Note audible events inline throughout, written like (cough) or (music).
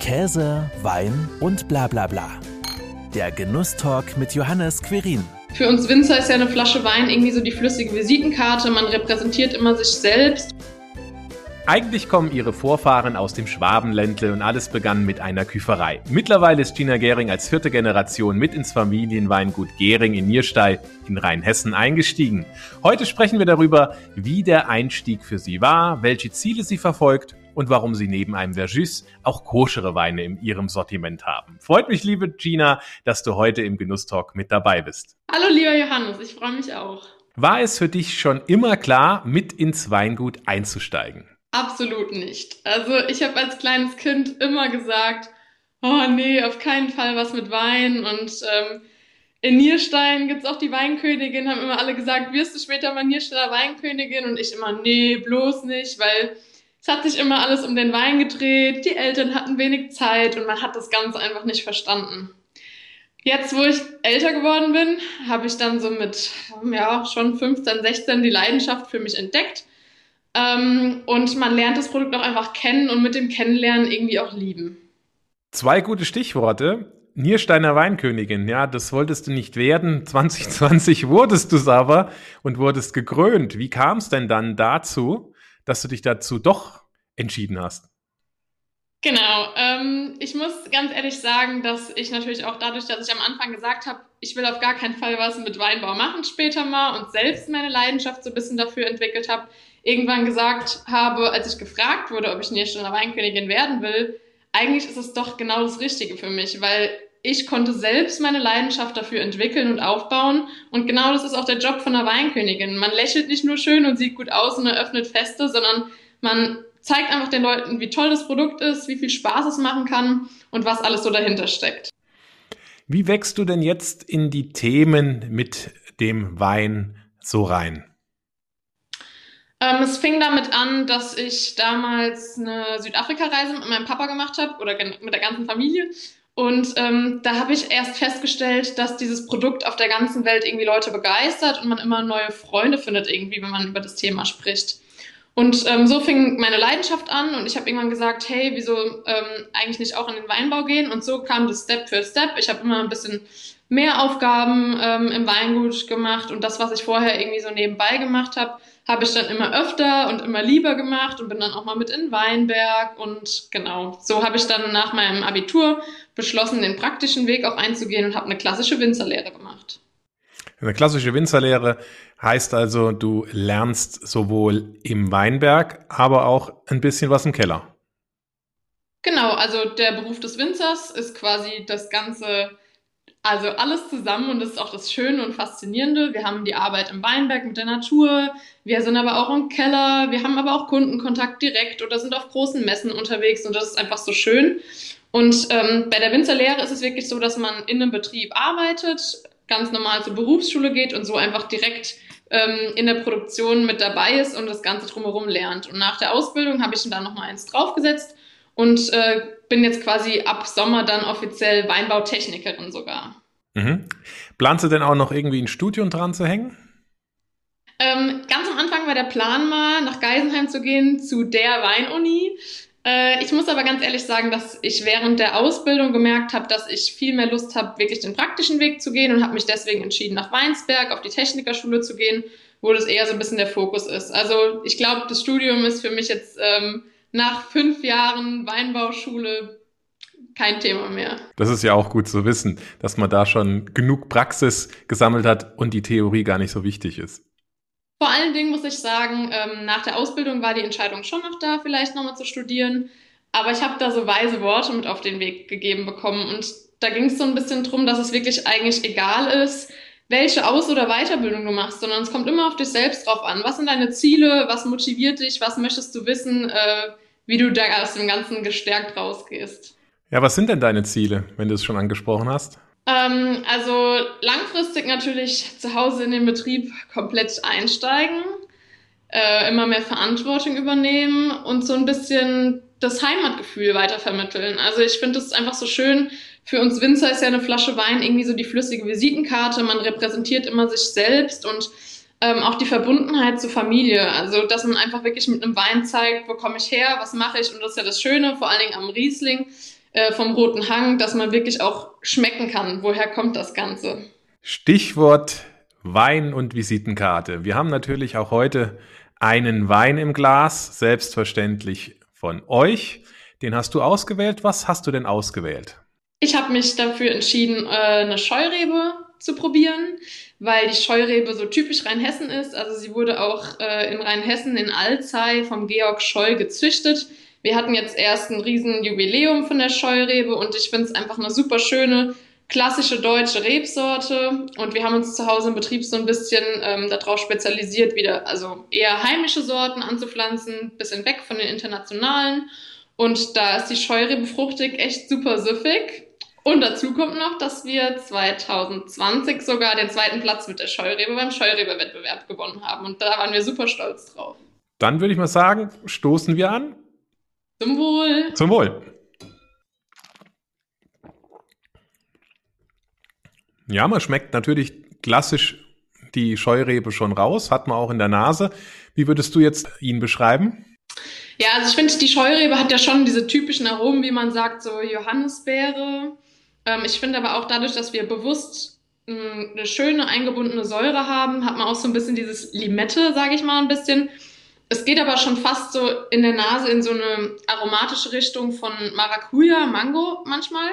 Käse, Wein und bla bla bla. Der Genusstalk mit Johannes Querin. Für uns Winzer ist ja eine Flasche Wein irgendwie so die flüssige Visitenkarte. Man repräsentiert immer sich selbst. Eigentlich kommen ihre Vorfahren aus dem Schwabenländle und alles begann mit einer Küferei. Mittlerweile ist Gina Gehring als vierte Generation mit ins Familienweingut Gehring in Nierstein in Rheinhessen eingestiegen. Heute sprechen wir darüber, wie der Einstieg für sie war, welche Ziele sie verfolgt und warum sie neben einem Verjus auch koschere Weine in ihrem Sortiment haben. Freut mich, liebe Gina, dass du heute im Genusstalk mit dabei bist. Hallo, lieber Johannes, ich freue mich auch. War es für dich schon immer klar, mit ins Weingut einzusteigen? Absolut nicht. Also ich habe als kleines Kind immer gesagt, oh nee, auf keinen Fall was mit Wein. Und ähm, in Nierstein gibt's auch die Weinkönigin, haben immer alle gesagt, wirst du später mal Niersteiner Weinkönigin? Und ich immer, nee, bloß nicht, weil es hat sich immer alles um den Wein gedreht, die Eltern hatten wenig Zeit und man hat das Ganze einfach nicht verstanden. Jetzt, wo ich älter geworden bin, habe ich dann so mit, ja, schon 15, 16 die Leidenschaft für mich entdeckt. Ähm, und man lernt das Produkt auch einfach kennen und mit dem Kennenlernen irgendwie auch lieben. Zwei gute Stichworte. Niersteiner Weinkönigin, ja, das wolltest du nicht werden. 2020 wurdest du es aber und wurdest gekrönt. Wie kam es denn dann dazu? dass du dich dazu doch entschieden hast. Genau. Ähm, ich muss ganz ehrlich sagen, dass ich natürlich auch dadurch, dass ich am Anfang gesagt habe, ich will auf gar keinen Fall was mit Weinbau machen später mal und selbst meine Leidenschaft so ein bisschen dafür entwickelt habe, irgendwann gesagt habe, als ich gefragt wurde, ob ich Niersteiner Weinkönigin werden will, eigentlich ist es doch genau das Richtige für mich, weil ich konnte selbst meine Leidenschaft dafür entwickeln und aufbauen. Und genau das ist auch der Job von einer Weinkönigin. Man lächelt nicht nur schön und sieht gut aus und eröffnet Feste, sondern man zeigt einfach den Leuten, wie toll das Produkt ist, wie viel Spaß es machen kann und was alles so dahinter steckt. Wie wächst du denn jetzt in die Themen mit dem Wein so rein? Ähm, es fing damit an, dass ich damals eine Südafrika-Reise mit meinem Papa gemacht habe oder mit der ganzen Familie. Und ähm, da habe ich erst festgestellt, dass dieses Produkt auf der ganzen Welt irgendwie Leute begeistert und man immer neue Freunde findet irgendwie, wenn man über das Thema spricht. Und ähm, so fing meine Leidenschaft an und ich habe irgendwann gesagt, hey, wieso ähm, eigentlich nicht auch in den Weinbau gehen? Und so kam das Step für Step. Ich habe immer ein bisschen mehr Aufgaben ähm, im Weingut gemacht und das, was ich vorher irgendwie so nebenbei gemacht habe, habe ich dann immer öfter und immer lieber gemacht und bin dann auch mal mit in Weinberg und genau, so habe ich dann nach meinem Abitur beschlossen, den praktischen Weg auch einzugehen und habe eine klassische Winzerlehre gemacht. Eine klassische Winzerlehre heißt also, du lernst sowohl im Weinberg, aber auch ein bisschen was im Keller. Genau, also der Beruf des Winzers ist quasi das ganze also alles zusammen und das ist auch das Schöne und Faszinierende. Wir haben die Arbeit im Weinberg mit der Natur, wir sind aber auch im Keller, wir haben aber auch Kundenkontakt direkt oder sind auf großen Messen unterwegs und das ist einfach so schön. Und ähm, bei der Winzerlehre ist es wirklich so, dass man in einem Betrieb arbeitet, ganz normal zur Berufsschule geht und so einfach direkt ähm, in der Produktion mit dabei ist und das Ganze drumherum lernt. Und nach der Ausbildung habe ich dann nochmal eins draufgesetzt und äh, bin jetzt quasi ab Sommer dann offiziell Weinbautechnikerin sogar. Mhm. Planst du denn auch noch irgendwie ein Studium dran zu hängen? Ähm, ganz am Anfang war der Plan mal, nach Geisenheim zu gehen, zu der Weinuni. Äh, ich muss aber ganz ehrlich sagen, dass ich während der Ausbildung gemerkt habe, dass ich viel mehr Lust habe, wirklich den praktischen Weg zu gehen und habe mich deswegen entschieden, nach Weinsberg auf die Technikerschule zu gehen, wo das eher so ein bisschen der Fokus ist. Also ich glaube, das Studium ist für mich jetzt ähm, nach fünf Jahren Weinbauschule kein Thema mehr. Das ist ja auch gut zu wissen, dass man da schon genug Praxis gesammelt hat und die Theorie gar nicht so wichtig ist. Vor allen Dingen muss ich sagen, ähm, nach der Ausbildung war die Entscheidung schon noch da, vielleicht nochmal zu studieren. Aber ich habe da so weise Worte mit auf den Weg gegeben bekommen. Und da ging es so ein bisschen drum, dass es wirklich eigentlich egal ist, welche Aus- oder Weiterbildung du machst, sondern es kommt immer auf dich selbst drauf an. Was sind deine Ziele? Was motiviert dich? Was möchtest du wissen, äh, wie du da aus dem Ganzen gestärkt rausgehst? Ja, was sind denn deine Ziele, wenn du es schon angesprochen hast? Ähm, also langfristig natürlich zu Hause in den Betrieb komplett einsteigen, äh, immer mehr Verantwortung übernehmen und so ein bisschen das Heimatgefühl weitervermitteln. Also ich finde es einfach so schön. Für uns Winzer ist ja eine Flasche Wein irgendwie so die flüssige Visitenkarte. Man repräsentiert immer sich selbst und ähm, auch die Verbundenheit zur Familie. Also, dass man einfach wirklich mit einem Wein zeigt, wo komme ich her, was mache ich. Und das ist ja das Schöne, vor allen Dingen am Riesling äh, vom Roten Hang, dass man wirklich auch schmecken kann, woher kommt das Ganze. Stichwort Wein und Visitenkarte. Wir haben natürlich auch heute einen Wein im Glas, selbstverständlich von euch. Den hast du ausgewählt. Was hast du denn ausgewählt? Ich habe mich dafür entschieden, äh, eine Scheurebe zu probieren, weil die Scheurebe so typisch Rheinhessen ist. Also sie wurde auch äh, in Rheinhessen in Alzey vom Georg Scheu gezüchtet. Wir hatten jetzt erst ein riesen Jubiläum von der Scheurebe und ich finde es einfach eine super schöne, klassische deutsche Rebsorte. Und wir haben uns zu Hause im Betrieb so ein bisschen ähm, darauf spezialisiert, wieder also eher heimische Sorten anzupflanzen, bisschen weg von den internationalen. Und da ist die Scheurebe fruchtig echt super süffig. Und dazu kommt noch, dass wir 2020 sogar den zweiten Platz mit der Scheurebe beim Scheurebe-Wettbewerb gewonnen haben. Und da waren wir super stolz drauf. Dann würde ich mal sagen, stoßen wir an. Zum Wohl. Zum Wohl. Ja, man schmeckt natürlich klassisch die Scheurebe schon raus, hat man auch in der Nase. Wie würdest du jetzt ihn beschreiben? Ja, also ich finde, die Scheurebe hat ja schon diese typischen Aromen, wie man sagt, so Johannisbeere. Ähm, ich finde aber auch dadurch, dass wir bewusst mh, hm, eine schöne eingebundene Säure haben, hat man auch so ein bisschen dieses Limette, sage ich mal ein bisschen. Es geht aber schon fast so in der Nase in so eine aromatische Richtung von Maracuja, Mango manchmal.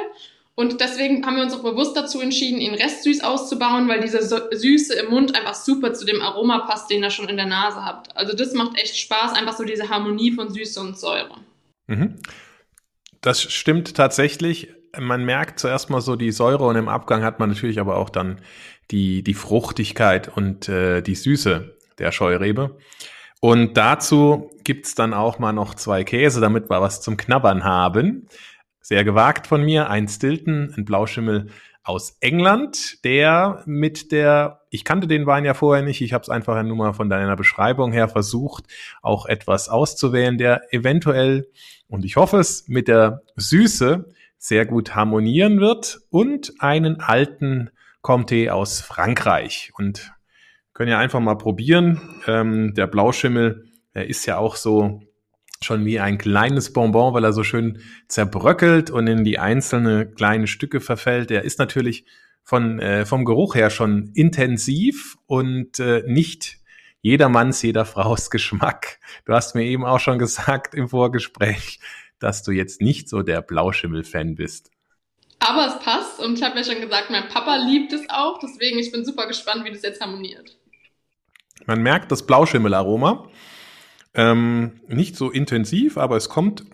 Und deswegen haben wir uns auch bewusst dazu entschieden, ihn restsüß auszubauen, weil diese Süße im Mund einfach super zu dem Aroma passt, den ihr schon in der Nase habt. Also das macht echt Spaß, einfach so diese Harmonie von Süße und Säure. Mhm. Das stimmt tatsächlich. Man merkt zuerst mal so die Säure und im Abgang hat man natürlich aber auch dann die, die Fruchtigkeit und äh, die Süße der Scheurebe. Und dazu gibt's dann auch mal noch zwei Käse, damit wir was zum Knabbern haben. Sehr gewagt von mir, ein Stilton, ein Blauschimmel aus England, der mit der, ich kannte den Wein ja vorher nicht, ich habe es einfach nur mal von deiner Beschreibung her versucht, auch etwas auszuwählen, der eventuell, und ich hoffe es, mit der Süße sehr gut harmonieren wird und einen alten Comté aus Frankreich. Und können ja einfach mal probieren. Ähm, der Blauschimmel, der ist ja auch so schon wie ein kleines Bonbon, weil er so schön zerbröckelt und in die einzelne kleine Stücke verfällt. Er ist natürlich von, äh, vom Geruch her schon intensiv und äh, nicht jedermanns, jeder Fraus (laughs) Geschmack. Du hast mir eben auch schon gesagt im Vorgespräch, dass du jetzt nicht so der Blauschimmel-Fan bist. Aber es passt und ich habe ja schon gesagt, mein Papa liebt es auch, deswegen ich bin super gespannt, wie das jetzt harmoniert. Man merkt das Blauschimmel-Aroma. Ähm, nicht so intensiv, aber es kommt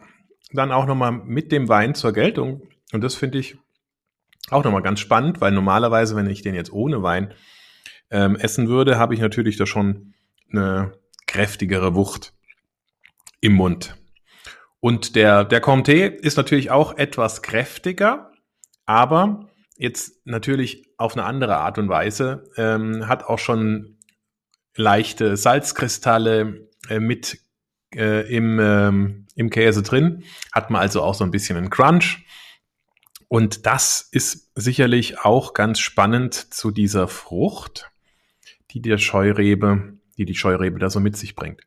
dann auch nochmal mit dem Wein zur Geltung. Und das finde ich auch nochmal ganz spannend, weil normalerweise, wenn ich den jetzt ohne Wein ähm, essen würde, habe ich natürlich da schon eine kräftigere Wucht im Mund. Und der, der Comté ist natürlich auch etwas kräftiger, aber jetzt natürlich auf eine andere Art und Weise, ähm, hat auch schon leichte Salzkristalle, äh, mit äh, im, ähm, im Käse drin. Hat man also auch so ein bisschen einen Crunch. Und das ist sicherlich auch ganz spannend zu dieser Frucht, die der Scheurebe, die die Scheurebe da so mit sich bringt.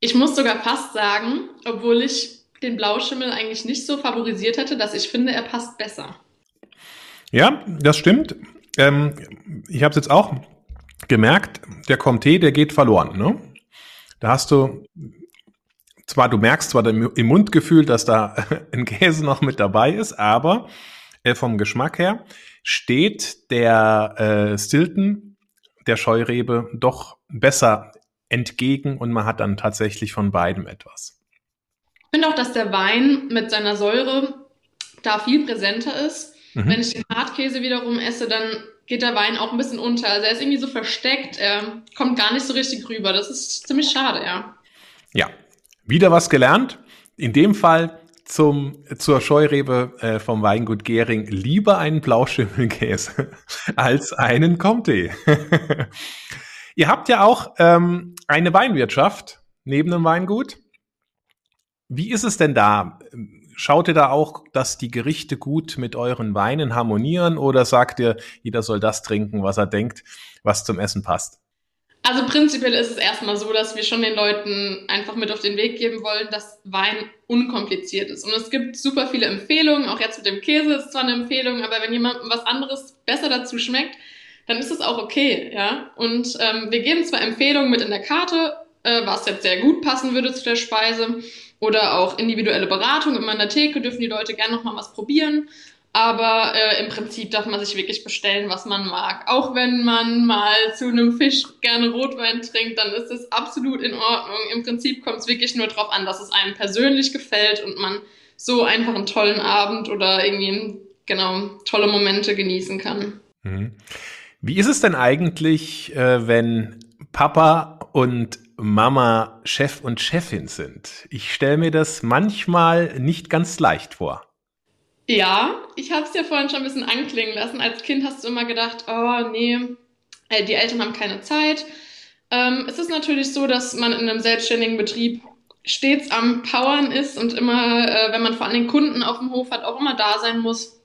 Ich muss sogar fast sagen, obwohl ich den Blauschimmel eigentlich nicht so favorisiert hätte, dass ich finde, er passt besser. Ja, das stimmt. Ähm, ich habe es jetzt auch gemerkt, der Comté, der geht verloren. Ne? Da hast du zwar, du merkst zwar im Mundgefühl, dass da (laughs) ein Käse noch mit dabei ist, aber äh, vom Geschmack her steht der äh, Stilton der Scheurebe doch besser entgegen und man hat dann tatsächlich von beidem etwas. Ich finde auch, dass der Wein mit seiner Säure da viel präsenter ist. Mhm. Wenn ich den Hartkäse wiederum esse, dann geht der Wein auch ein bisschen unter. Also er ist irgendwie so versteckt, er kommt gar nicht so richtig rüber. Das ist ziemlich schade, ja. Ja, wieder was gelernt. In dem Fall zum, zur Scheurebe äh, vom Weingut Gering lieber einen Blauschimmelkäse (laughs) als einen Comté. (laughs) Ihr habt ja auch ähm, eine Weinwirtschaft neben dem Weingut. Wie ist es denn da? Schaut ihr da auch, dass die Gerichte gut mit euren Weinen harmonieren oder sagt ihr, jeder soll das trinken, was er denkt, was zum Essen passt? Also prinzipiell ist es erstmal so, dass wir schon den Leuten einfach mit auf den Weg geben wollen, dass Wein unkompliziert ist. Und es gibt super viele Empfehlungen, auch jetzt mit dem Käse ist zwar eine Empfehlung, aber wenn jemandem was anderes besser dazu schmeckt, dann ist es auch okay, ja. Und ähm, wir geben zwar Empfehlungen mit in der Karte, äh, was jetzt sehr gut passen würde zu der Speise, oder auch individuelle Beratung. Immer in der Theke dürfen die Leute gerne noch mal was probieren. Aber äh, im Prinzip darf man sich wirklich bestellen, was man mag. Auch wenn man mal zu einem Fisch gerne Rotwein trinkt, dann ist es absolut in Ordnung. Im Prinzip kommt es wirklich nur darauf an, dass es einem persönlich gefällt und man so einfach einen tollen Abend oder irgendwie genau tolle Momente genießen kann. Mhm. Wie ist es denn eigentlich, äh, wenn Papa und Mama Chef und Chefin sind? Ich stelle mir das manchmal nicht ganz leicht vor. Ja, ich habe es ja vorhin schon ein bisschen anklingen lassen. Als Kind hast du immer gedacht, oh nee, äh, die Eltern haben keine Zeit. Ähm, es ist natürlich so, dass man in einem selbstständigen Betrieb stets am Powern ist und immer, äh, wenn man vor allem Kunden auf dem Hof hat, auch immer da sein muss.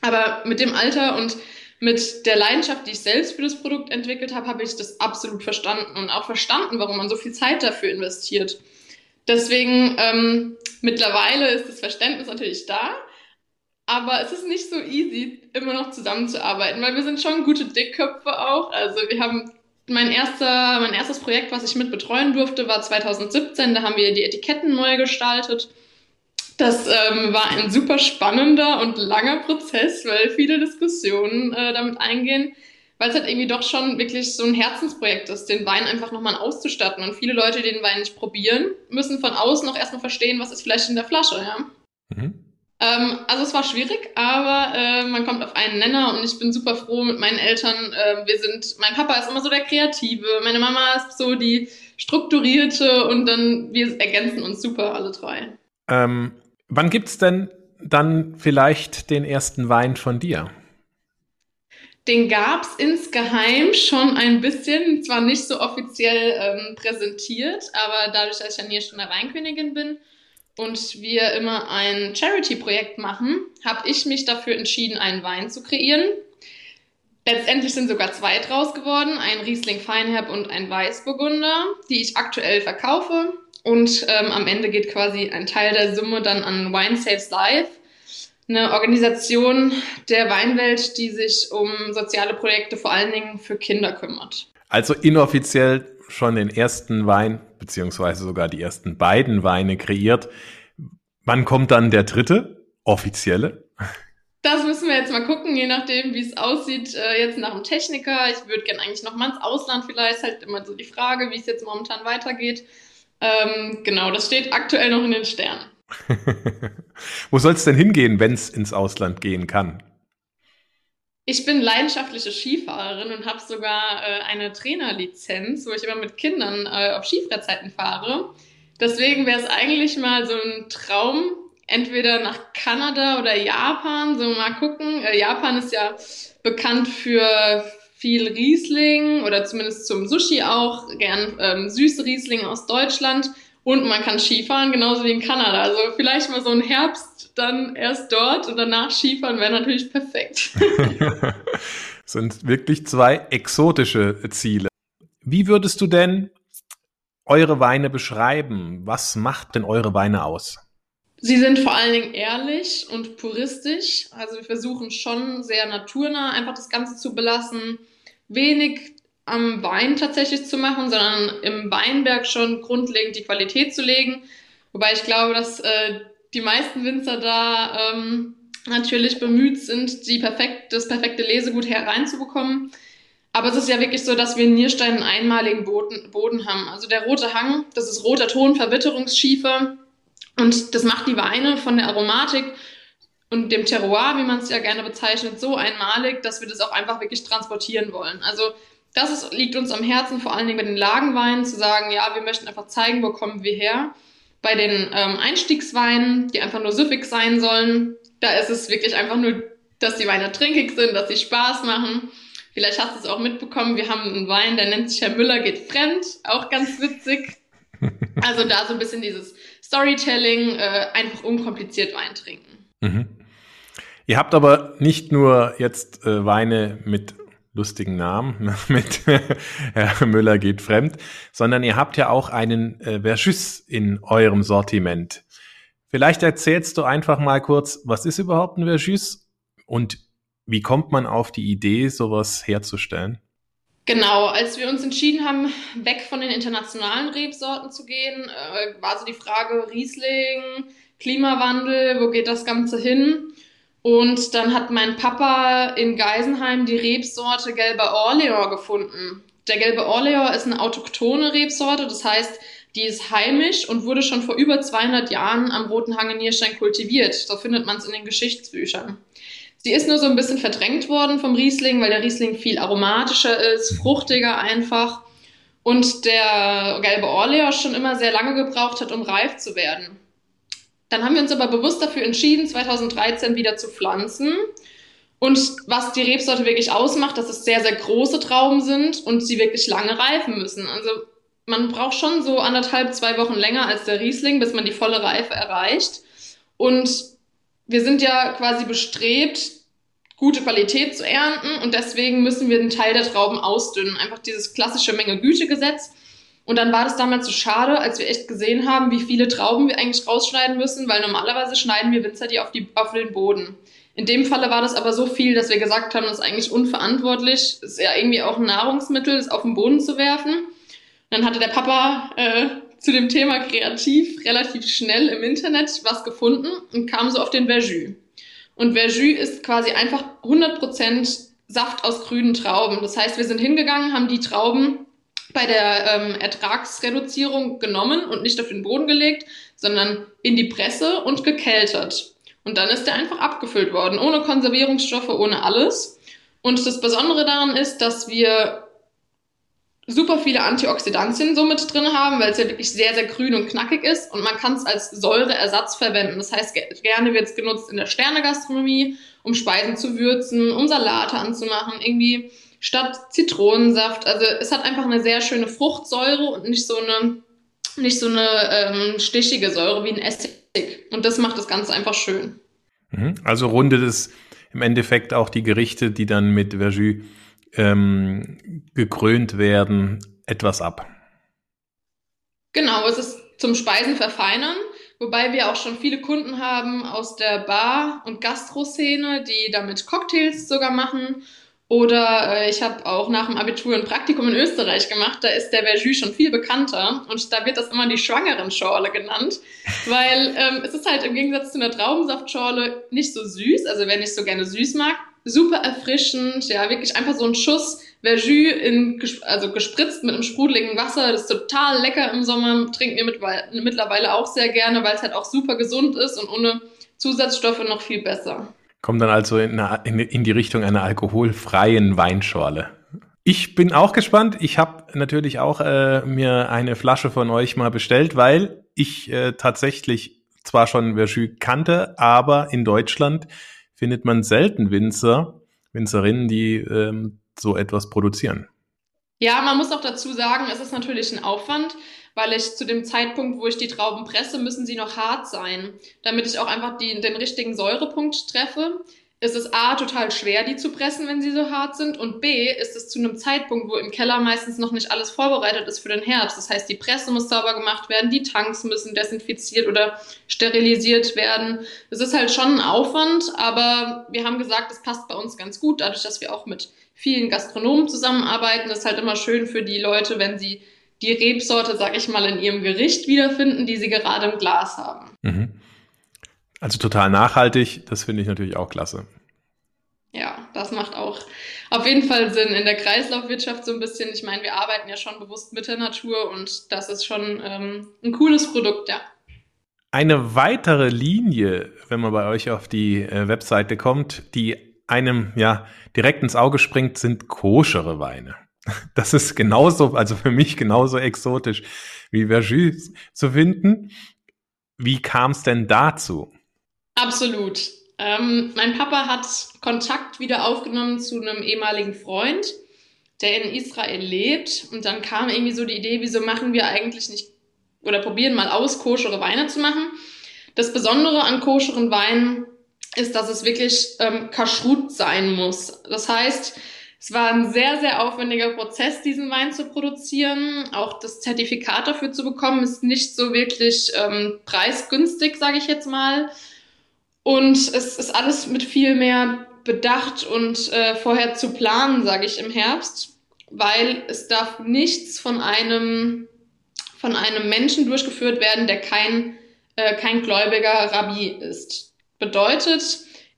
Aber mit dem Alter und mit der Leidenschaft, die ich selbst für das Produkt entwickelt habe, habe ich das absolut verstanden und auch verstanden, warum man so viel Zeit dafür investiert. Deswegen ähm, mittlerweile ist das Verständnis natürlich da. Aber es ist nicht so easy, immer noch zusammenzuarbeiten, weil wir sind schon gute Dickköpfe auch. Also wir haben mein erster, mein erstes Projekt, was ich mit betreuen durfte, war 2017. Da haben wir die Etiketten neu gestaltet. Das ähm, war ein super spannender und langer Prozess, weil viele Diskussionen äh, damit eingehen, weil es halt irgendwie doch schon wirklich so ein Herzensprojekt ist, den Wein einfach nochmal auszustatten. Und viele Leute, die den Wein nicht probieren, müssen von außen auch erstmal verstehen, was ist vielleicht in der Flasche, ja. Mhm. Ähm, also es war schwierig, aber äh, man kommt auf einen Nenner und ich bin super froh mit meinen Eltern. Äh, wir sind, mein Papa ist immer so der Kreative, meine Mama ist so die strukturierte und dann wir ergänzen uns super alle drei. Ähm, wann gibt's denn dann vielleicht den ersten Wein von dir? Den gab's insgeheim schon ein bisschen, zwar nicht so offiziell ähm, präsentiert, aber dadurch, dass ich ja hier schon eine Weinkönigin bin, und wir immer ein Charity-Projekt machen, habe ich mich dafür entschieden, einen Wein zu kreieren. Letztendlich sind sogar zwei draus geworden, ein Riesling Feinherb und ein Weißburgunder, die ich aktuell verkaufe. Und ähm, am Ende geht quasi ein Teil der Summe dann an Wine Saves Life, eine Organisation der Weinwelt, die sich um soziale Projekte vor allen Dingen für Kinder kümmert. Also inoffiziell schon den ersten Wein, beziehungsweise sogar die ersten beiden Weine kreiert. Wann kommt dann der dritte, offizielle? Das müssen wir jetzt mal gucken, je nachdem, wie es aussieht, äh, jetzt nach dem Techniker. Ich würde gerne eigentlich noch mal ins Ausland vielleicht, halt immer so die Frage, wie es jetzt momentan weitergeht. Ähm, genau, das steht aktuell noch in den Sternen. (laughs) Wo soll es denn hingehen, wenn es ins Ausland gehen kann? Ich bin leidenschaftliche Skifahrerin und habe sogar äh, eine Trainerlizenz, wo ich immer mit Kindern äh, auf Skifreizeiten fahre. Deswegen wäre es eigentlich mal so ein Traum, entweder nach Kanada oder Japan, so mal gucken. Äh, Japan ist ja bekannt für viel Riesling oder zumindest zum Sushi auch, gern ähm, süße Riesling aus Deutschland. Und man kann Skifahren, genauso wie in Kanada. Also vielleicht mal so ein Herbst dann erst dort und danach Skifahren wäre natürlich perfekt. (laughs) sind wirklich zwei exotische Ziele. Wie würdest du denn eure Weine beschreiben? Was macht denn eure Weine aus? Sie sind vor allen Dingen ehrlich und puristisch. Also wir versuchen schon sehr naturnah einfach das Ganze zu belassen. Wenig am Wein tatsächlich zu machen, sondern im Weinberg schon grundlegend die Qualität zu legen. Wobei ich glaube, dass äh, die meisten Winzer da ähm, natürlich bemüht sind, die perfekt, das perfekte Lesegut hereinzubekommen. Aber es ist ja wirklich so, dass wir in Nierstein einen einmaligen Boden, Boden haben. Also der rote Hang, das ist roter Ton, Verwitterungsschiefer. Und das macht die Weine von der Aromatik und dem Terroir, wie man es ja gerne bezeichnet, so einmalig, dass wir das auch einfach wirklich transportieren wollen. Also das ist, liegt uns am Herzen, vor allen Dingen bei den Lagenweinen, zu sagen, ja, wir möchten einfach zeigen, wo kommen wir her. Bei den ähm, Einstiegsweinen, die einfach nur süffig sein sollen, da ist es wirklich einfach nur, dass die Weine trinkig sind, dass sie Spaß machen. Vielleicht hast du es auch mitbekommen, wir haben einen Wein, der nennt sich Herr Müller geht fremd, auch ganz witzig. (laughs) Also da so ein bisschen dieses Storytelling, äh, einfach unkompliziert Wein trinken. Mhm. Ihr habt aber nicht nur jetzt äh, Weine mit lustigen Namen (laughs) mit (laughs) Herr Müller geht fremd, sondern ihr habt ja auch einen äh, Verjus in eurem Sortiment. Vielleicht erzählst du einfach mal kurz, was ist überhaupt ein Verjus und wie kommt man auf die Idee, sowas herzustellen? Genau, als wir uns entschieden haben, weg von den internationalen Rebsorten zu gehen, äh, war so die Frage Riesling, Klimawandel, wo geht das Ganze hin? Und dann hat mein Papa in Geisenheim die Rebsorte Gelber Orleans gefunden. Der Gelbe Orleans ist eine autochtone Rebsorte, das heißt, die ist heimisch und wurde schon vor über 200 Jahren am Roten Hang in Nierstein kultiviert. So findet man es in den Geschichtsbüchern. Sie ist nur so ein bisschen verdrängt worden vom Riesling, weil der Riesling viel aromatischer ist, fruchtiger einfach. Und der gelbe Orleans schon immer sehr lange gebraucht hat, um reif zu werden. Dann haben wir uns aber bewusst dafür entschieden, 2013 wieder zu pflanzen. Und was die Rebsorte wirklich ausmacht, dass es sehr, sehr große Trauben sind und sie wirklich lange reifen müssen. Also man braucht schon so anderthalb, zwei Wochen länger als der Riesling, bis man die volle Reife erreicht. Und wir sind ja quasi bestrebt, gute Qualität zu ernten und deswegen müssen wir einen Teil der Trauben ausdünnen. Einfach dieses klassische Menge-Güte-Gesetz. Und dann war das damals so schade, als wir echt gesehen haben, wie viele Trauben wir eigentlich rausschneiden müssen, weil normalerweise schneiden wir Winzer die auf, die auf den Boden. In dem Falle war das aber so viel, dass wir gesagt haben, das ist eigentlich unverantwortlich, ist ja irgendwie auch ein Nahrungsmittel, es auf den Boden zu werfen. Und dann hatte der Papa äh, zu dem Thema kreativ relativ schnell im Internet was gefunden und kam so auf den Verjus. Und Verjus ist quasi einfach 100% Saft aus grünen Trauben. Das heißt, wir sind hingegangen, haben die Trauben bei der ähm, Ertragsreduzierung genommen und nicht auf den Boden gelegt, sondern in die Presse und gekeltert. Und dann ist der einfach abgefüllt worden, ohne Konservierungsstoffe, ohne alles. Und das Besondere daran ist, dass wir super viele Antioxidantien so mit drin haben, weil es ja wirklich sehr, sehr grün und knackig ist und man kann es als Säureersatz verwenden. Das heißt, gerne wird es genutzt in der Sternegastronomie, um Speisen zu würzen, um Salate anzumachen, irgendwie statt Zitronensaft. Also es hat einfach eine sehr schöne Fruchtsäure und nicht so eine, nicht so eine ähm, stichige Säure wie ein Essig. Und das macht das Ganze einfach schön. Mhm. Also rundet es im Endeffekt auch die Gerichte, die dann mit Verjus ähm, gekrönt werden, etwas ab. Genau, es ist zum Speisen verfeinern, wobei wir auch schon viele Kunden haben aus der Bar- und Gastroszene, die damit Cocktails sogar machen oder äh, ich habe auch nach dem Abitur ein Praktikum in Österreich gemacht. Da ist der Verjus schon viel bekannter und da wird das immer die Schwangeren-Schorle genannt, weil ähm, es ist halt im Gegensatz zu einer Traubensaftschorle nicht so süß. Also wer nicht so gerne süß mag, super erfrischend. Ja, wirklich einfach so ein Schuss Verjus in, also gespritzt mit einem sprudeligen Wasser. Das ist total lecker im Sommer. Trinken wir mittlerweile auch sehr gerne, weil es halt auch super gesund ist und ohne Zusatzstoffe noch viel besser. Kommt dann also in, eine, in, die Richtung einer alkoholfreien Weinschorle. Ich bin auch gespannt. Ich habe natürlich auch äh, mir eine Flasche von euch mal bestellt, weil ich äh, tatsächlich zwar schon Verjus kannte, aber in Deutschland findet man selten Winzer, Winzerinnen, die ähm, so etwas produzieren. Ja, man muss auch dazu sagen, es ist natürlich ein Aufwand weil ich zu dem Zeitpunkt, wo ich die Trauben presse, müssen sie noch hart sein, damit ich auch einfach die, den richtigen Säurepunkt treffe. Ist es A, total schwer, die zu pressen, wenn sie so hart sind. Und B, ist es zu einem Zeitpunkt, wo im Keller meistens noch nicht alles vorbereitet ist für den Herbst. Das heißt, die Presse muss sauber gemacht werden, die Tanks müssen desinfiziert oder sterilisiert werden. Es ist halt schon ein Aufwand, aber wir haben gesagt, es passt bei uns ganz gut, dadurch, dass wir auch mit vielen Gastronomen zusammenarbeiten. Das ist halt immer schön für die Leute, wenn sie die Rebsorte, sag ich mal, in ihrem Gericht wiederfinden, die sie gerade im Glas haben. Mhm. Also total nachhaltig, das finde ich natürlich auch klasse. Ja, das macht auch auf jeden Fall Sinn in der Kreislaufwirtschaft so ein bisschen. Ich meine, wir arbeiten ja schon bewusst mit der Natur und das ist schon ähm, ein cooles Produkt, ja. Eine weitere Linie, wenn man bei euch auf die äh, Webseite kommt, die einem ja direkt ins Auge springt, sind koschere Weine. (laughs) Das ist genauso, also für mich genauso exotisch wie Verjus zu finden. Wie kam es denn dazu? Absolut. Ähm, mein Papa hat Kontakt wieder aufgenommen zu einem ehemaligen Freund, der in Israel lebt. Und dann kam irgendwie so die Idee, wieso machen wir eigentlich nicht oder probieren mal aus, koschere Weine zu machen. Das Besondere an koscheren Weinen ist, dass es wirklich ähm, Kashrut sein muss. Das heißt, Es war ein sehr, sehr aufwendiger Prozess, diesen Wein zu produzieren. Auch das Zertifikat dafür zu bekommen, ist nicht so wirklich ähm, preisgünstig, sage ich jetzt mal. Und es ist alles mit viel mehr Bedacht und äh, vorher zu planen, sage ich im Herbst, weil es darf nichts von einem, von einem Menschen durchgeführt werden, der kein, äh, kein gläubiger Rabbi ist. Bedeutet,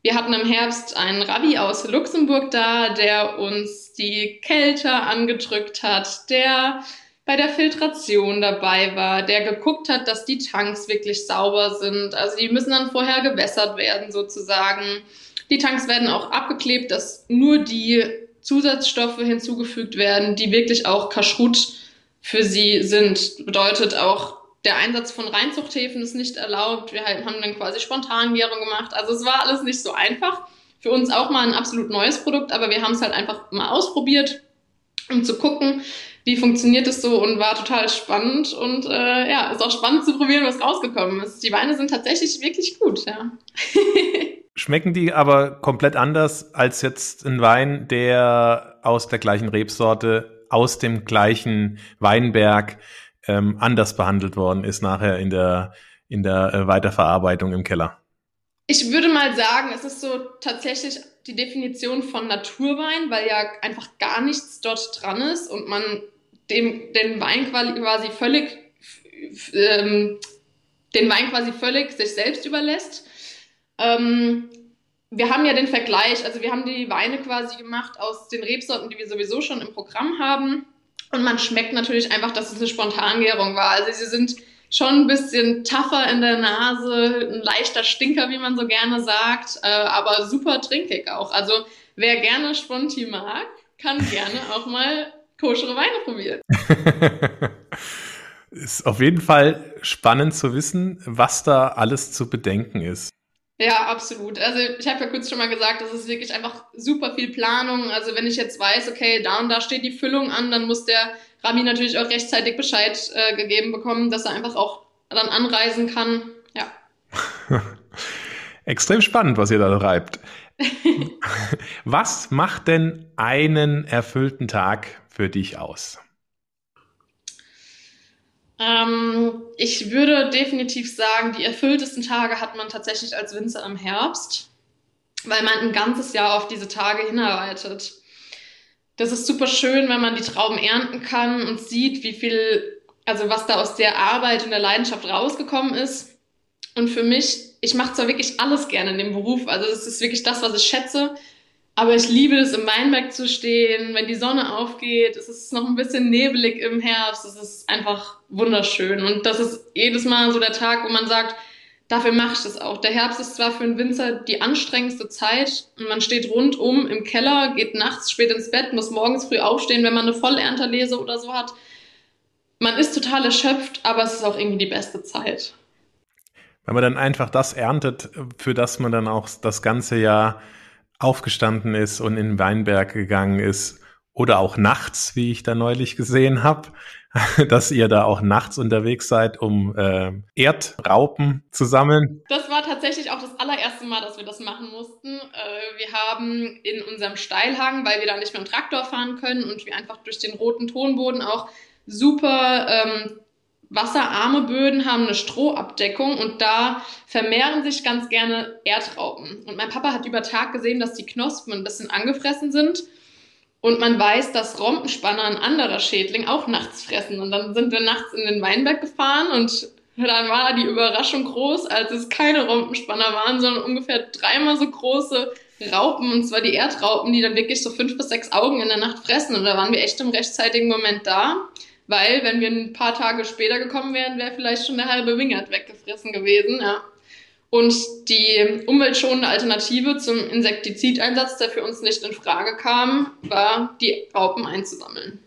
wir hatten im Herbst einen Rabbi aus Luxemburg da, der uns die Kälte angedrückt hat, der bei der Filtration dabei war, der geguckt hat, dass die Tanks wirklich sauber sind. Also die müssen dann vorher gewässert werden sozusagen. Die Tanks werden auch abgeklebt, dass nur die Zusatzstoffe hinzugefügt werden, die wirklich auch Kaschrut für sie sind. Bedeutet auch der Einsatz von Reinzuchthäfen ist nicht erlaubt. Wir haben dann quasi Spontangärung gemacht. Also es war alles nicht so einfach. Für uns auch mal ein absolut neues Produkt, aber wir haben es halt einfach mal ausprobiert, um zu gucken, wie funktioniert es so und war total spannend. Und äh, ja, ist auch spannend zu probieren, was rausgekommen ist. Die Weine sind tatsächlich wirklich gut, ja. (laughs) Schmecken die aber komplett anders als jetzt ein Wein, der aus der gleichen Rebsorte, aus dem gleichen Weinberg ähm, anders behandelt worden ist nachher in der, in der äh, Weiterverarbeitung im Keller? Ich würde mal sagen, es ist so tatsächlich die Definition von Naturwein, weil ja einfach gar nichts dort dran ist und man dem, den Wein quasi völlig, ähm, den Wein quasi völlig sich selbst überlässt. Ähm, wir haben ja den Vergleich, also wir haben die Weine quasi gemacht aus den Rebsorten, die wir sowieso schon im Programm haben. Und man schmeckt natürlich einfach, dass es eine Spontangärung war. Also sie sind schon ein bisschen tougher in der Nase, ein leichter Stinker, wie man so gerne sagt, äh, aber super trinkig auch. Also wer gerne Sponti mag, kann gerne auch mal koschere Weine probieren. (laughs) ist auf jeden Fall spannend zu wissen, was da alles zu bedenken ist. Ja, absolut. Also ich habe ja kurz schon mal gesagt, das ist wirklich einfach super viel Planung. Also wenn ich jetzt weiß, okay, da und da steht die Füllung an, dann muss der Rabbi natürlich auch rechtzeitig Bescheid äh, gegeben bekommen, dass er einfach auch dann anreisen kann. Ja. (laughs) Extrem spannend, was ihr da treibt. (laughs) was macht denn einen erfüllten Tag für dich aus? Ähm, ich würde definitiv sagen, die erfülltesten Tage hat man tatsächlich als Winzer im Herbst, weil man ein ganzes Jahr auf diese Tage hinarbeitet. Das ist super schön, wenn man die Trauben ernten kann und sieht, wie viel, also was da aus der Arbeit und der Leidenschaft rausgekommen ist. Und für mich, ich mache zwar wirklich alles gerne in dem Beruf, also es ist wirklich das, was ich schätze, aber ich liebe es, im Weinberg zu stehen, wenn die Sonne aufgeht. Es ist noch ein bisschen nebelig im Herbst. Es ist einfach wunderschön. Und das ist jedes Mal so der Tag, wo man sagt, dafür mache ich das auch. Der Herbst ist zwar für einen Winzer die anstrengendste Zeit und man steht rundum im Keller, geht nachts spät ins Bett, muss morgens früh aufstehen, wenn man eine Vollernterlese oder so hat. Man ist total erschöpft, aber es ist auch irgendwie die beste Zeit. Wenn man dann einfach das erntet, für das man dann auch das ganze Jahr aufgestanden ist und in den Weinberg gegangen ist oder auch nachts, wie ich da neulich gesehen habe, (laughs) dass ihr da auch nachts unterwegs seid, um äh, Erdraupen zu sammeln. Das war tatsächlich auch das allererste Mal, dass wir das machen mussten. Äh, wir haben in unserem Steilhang, weil wir da nicht mit dem Traktor fahren können und wir einfach durch den roten Tonboden auch super ähm, wasserarme Böden haben eine Strohabdeckung und da vermehren sich ganz gerne Erdraupen. Und mein Papa hat über Tag gesehen, dass die Knospen ein bisschen angefressen sind. Und man weiß, dass Rompenspanner, ein anderer Schädling, auch nachts fressen. Und dann sind wir nachts in den Weinberg gefahren und dann war die Überraschung groß, als es keine Rompenspanner waren, sondern ungefähr dreimal so große Raupen, und zwar die Erdraupen, die dann wirklich so fünf bis sechs Augen in der Nacht fressen. Und da waren wir echt im rechtzeitigen Moment da. Weil, wenn wir ein paar Tage später gekommen wären, wäre vielleicht schon der halbe Wingert weggefressen gewesen, ja. Und die umweltschonende Alternative zum Insektizideinsatz, der für uns nicht in Frage kam, war, die Raupen einzusammeln.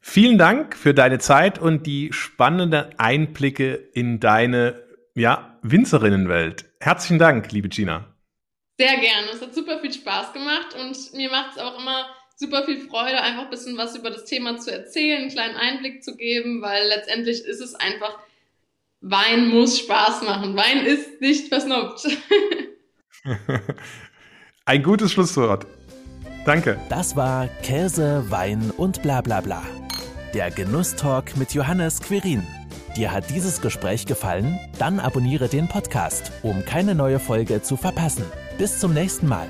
Vielen Dank für deine Zeit und die spannenden Einblicke in deine ja, Winzerinnenwelt. Herzlichen Dank, liebe Gina. Sehr gerne. Es hat super viel Spaß gemacht und mir macht es auch immer super viel Freude, einfach ein bisschen was über das Thema zu erzählen, einen kleinen Einblick zu geben, weil letztendlich ist es einfach, Wein muss Spaß machen. Wein ist nicht versnobbt. (laughs) Ein gutes Schlusswort. Danke. Das war Käse, Wein und bla bla bla. Der Genusstalk mit Johannes Quirin. Dir hat dieses Gespräch gefallen? Dann abonniere den Podcast, um keine neue Folge zu verpassen. Bis zum nächsten Mal.